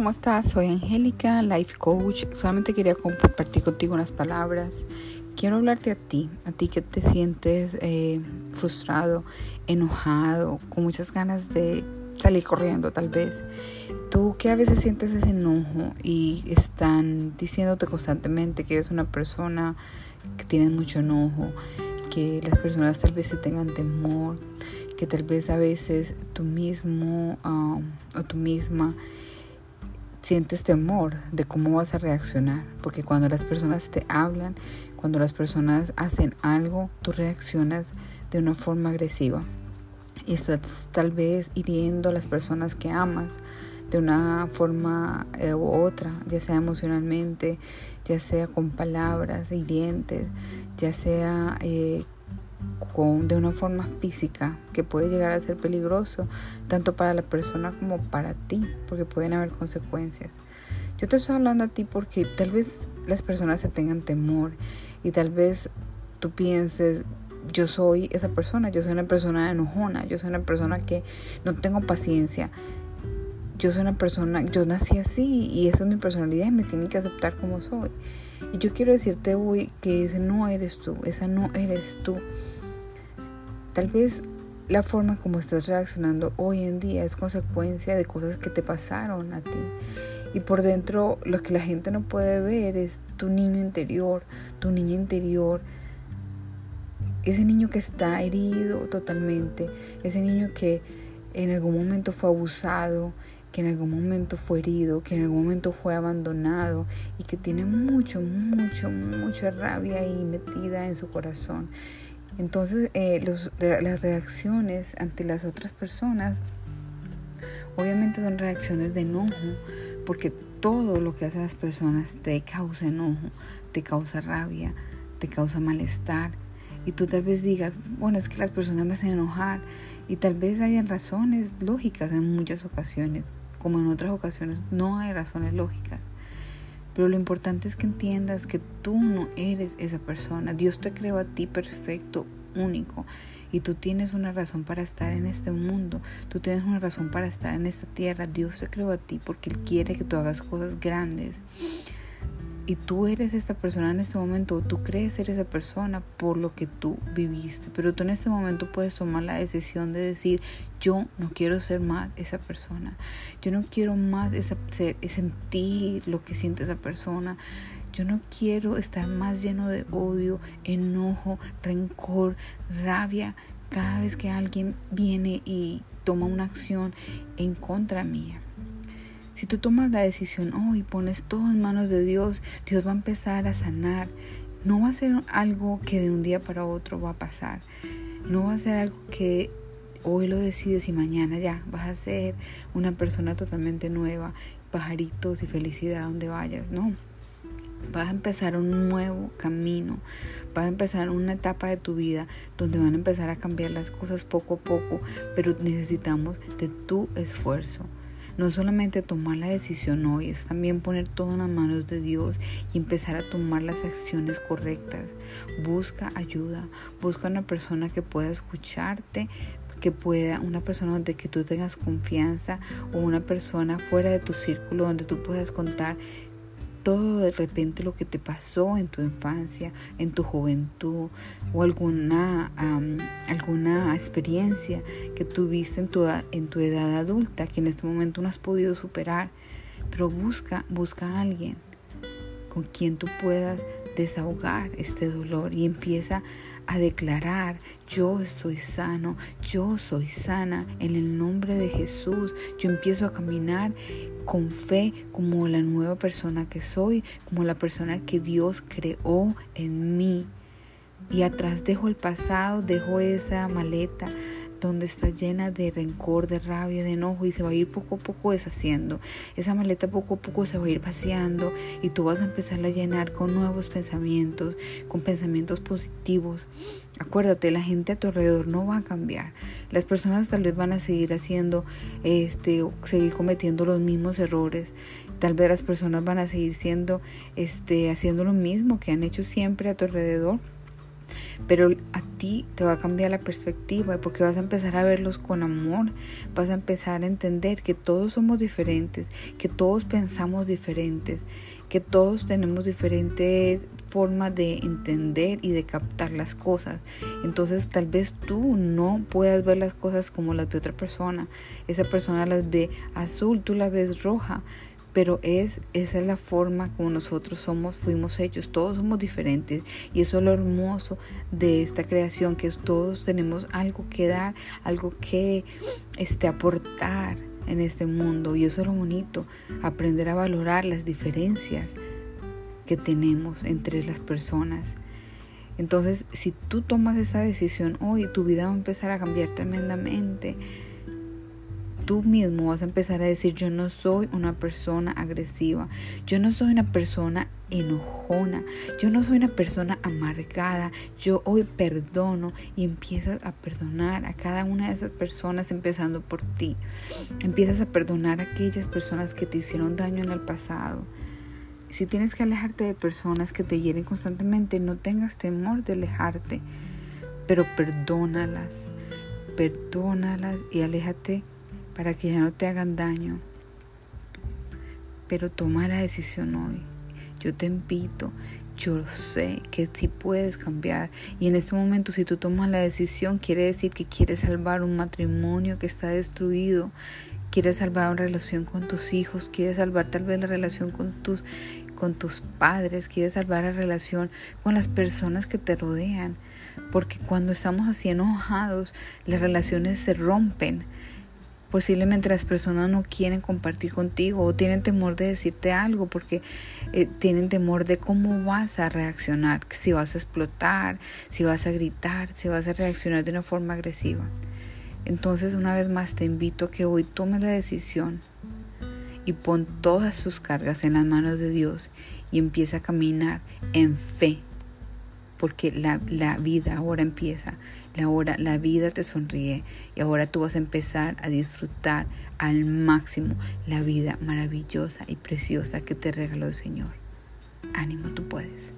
¿cómo estás? Soy Angélica, Life Coach. Solamente quería compartir contigo unas palabras. Quiero hablarte a ti, a ti que te sientes eh, frustrado, enojado, con muchas ganas de salir corriendo tal vez. Tú que a veces sientes ese enojo y están diciéndote constantemente que eres una persona que tienes mucho enojo, que las personas tal vez se tengan temor, que tal vez a veces tú mismo um, o tú misma sientes temor de cómo vas a reaccionar, porque cuando las personas te hablan, cuando las personas hacen algo, tú reaccionas de una forma agresiva. Y estás tal vez hiriendo a las personas que amas de una forma eh, u otra, ya sea emocionalmente, ya sea con palabras hirientes, ya sea eh, con, de una forma física que puede llegar a ser peligroso tanto para la persona como para ti, porque pueden haber consecuencias. Yo te estoy hablando a ti porque tal vez las personas se tengan temor y tal vez tú pienses, yo soy esa persona, yo soy una persona enojona, yo soy una persona que no tengo paciencia. Yo soy una persona, yo nací así y esa es mi personalidad y me tienen que aceptar como soy. Y yo quiero decirte hoy que ese no eres tú, esa no eres tú. Tal vez la forma como estás reaccionando hoy en día es consecuencia de cosas que te pasaron a ti. Y por dentro lo que la gente no puede ver es tu niño interior, tu niña interior. Ese niño que está herido totalmente, ese niño que en algún momento fue abusado, que en algún momento fue herido, que en algún momento fue abandonado y que tiene mucho, mucho, mucha rabia ahí metida en su corazón. Entonces, eh, las reacciones ante las otras personas, obviamente son reacciones de enojo, porque todo lo que hacen las personas te causa enojo, te causa rabia, te causa malestar. Y tú tal vez digas, bueno, es que las personas me hacen enojar. Y tal vez hayan razones lógicas en muchas ocasiones como en otras ocasiones, no hay razones lógicas. Pero lo importante es que entiendas que tú no eres esa persona. Dios te creó a ti perfecto, único. Y tú tienes una razón para estar en este mundo. Tú tienes una razón para estar en esta tierra. Dios te creó a ti porque Él quiere que tú hagas cosas grandes y tú eres esta persona en este momento, tú crees ser esa persona por lo que tú viviste, pero tú en este momento puedes tomar la decisión de decir, yo no quiero ser más esa persona, yo no quiero más esa, sentir lo que siente esa persona, yo no quiero estar más lleno de odio, enojo, rencor, rabia cada vez que alguien viene y toma una acción en contra mía. Si tú tomas la decisión hoy y pones todo en manos de Dios, Dios va a empezar a sanar. No va a ser algo que de un día para otro va a pasar. No va a ser algo que hoy lo decides y mañana ya vas a ser una persona totalmente nueva, pajaritos y felicidad donde vayas. No, vas a empezar un nuevo camino, vas a empezar una etapa de tu vida donde van a empezar a cambiar las cosas poco a poco, pero necesitamos de tu esfuerzo. No solamente tomar la decisión hoy, es también poner todo en las manos de Dios y empezar a tomar las acciones correctas. Busca ayuda, busca una persona que pueda escucharte, que pueda, una persona donde que tú tengas confianza o una persona fuera de tu círculo donde tú puedas contar todo de repente lo que te pasó en tu infancia, en tu juventud o alguna, alguna experiencia que tuviste en tu, en tu edad adulta que en este momento no has podido superar. Pero busca, busca a alguien con quien tú puedas desahogar este dolor y empieza a declarar, yo estoy sano, yo soy sana, en el nombre de Jesús, yo empiezo a caminar con fe como la nueva persona que soy, como la persona que Dios creó en mí. Y atrás dejo el pasado, dejo esa maleta donde está llena de rencor, de rabia, de enojo y se va a ir poco a poco deshaciendo. Esa maleta poco a poco se va a ir vaciando y tú vas a empezar a llenar con nuevos pensamientos, con pensamientos positivos. Acuérdate, la gente a tu alrededor no va a cambiar. Las personas tal vez van a seguir haciendo este o seguir cometiendo los mismos errores. Tal vez las personas van a seguir siendo este haciendo lo mismo que han hecho siempre a tu alrededor. Pero a ti te va a cambiar la perspectiva porque vas a empezar a verlos con amor, vas a empezar a entender que todos somos diferentes, que todos pensamos diferentes, que todos tenemos diferentes formas de entender y de captar las cosas. Entonces tal vez tú no puedas ver las cosas como las ve otra persona. Esa persona las ve azul, tú las ves roja pero es esa es la forma como nosotros somos, fuimos hechos, todos somos diferentes y eso es lo hermoso de esta creación, que es, todos tenemos algo que dar, algo que este, aportar en este mundo y eso es lo bonito, aprender a valorar las diferencias que tenemos entre las personas. Entonces, si tú tomas esa decisión hoy, tu vida va a empezar a cambiar tremendamente tú mismo vas a empezar a decir, yo no soy una persona agresiva, yo no soy una persona enojona, yo no soy una persona amargada, yo hoy perdono y empiezas a perdonar a cada una de esas personas empezando por ti. Empiezas a perdonar a aquellas personas que te hicieron daño en el pasado. Si tienes que alejarte de personas que te hieren constantemente, no tengas temor de alejarte, pero perdónalas, perdónalas y aléjate para que ya no te hagan daño. Pero toma la decisión hoy. Yo te invito, yo sé que si puedes cambiar. Y en este momento, si tú tomas la decisión, quiere decir que quieres salvar un matrimonio que está destruido. Quieres salvar una relación con tus hijos, quieres salvar tal vez la relación con tus, con tus padres, quieres salvar la relación con las personas que te rodean. Porque cuando estamos así enojados, las relaciones se rompen. Posiblemente las personas no quieren compartir contigo o tienen temor de decirte algo porque eh, tienen temor de cómo vas a reaccionar, si vas a explotar, si vas a gritar, si vas a reaccionar de una forma agresiva. Entonces una vez más te invito a que hoy tomes la decisión y pon todas sus cargas en las manos de Dios y empieza a caminar en fe porque la, vida ahora empieza, la, hora, la vida te sonríe y ahora tú vas a empezar a disfrutar al máximo la vida maravillosa y preciosa que te regaló el Señor. Ánimo, tú puedes.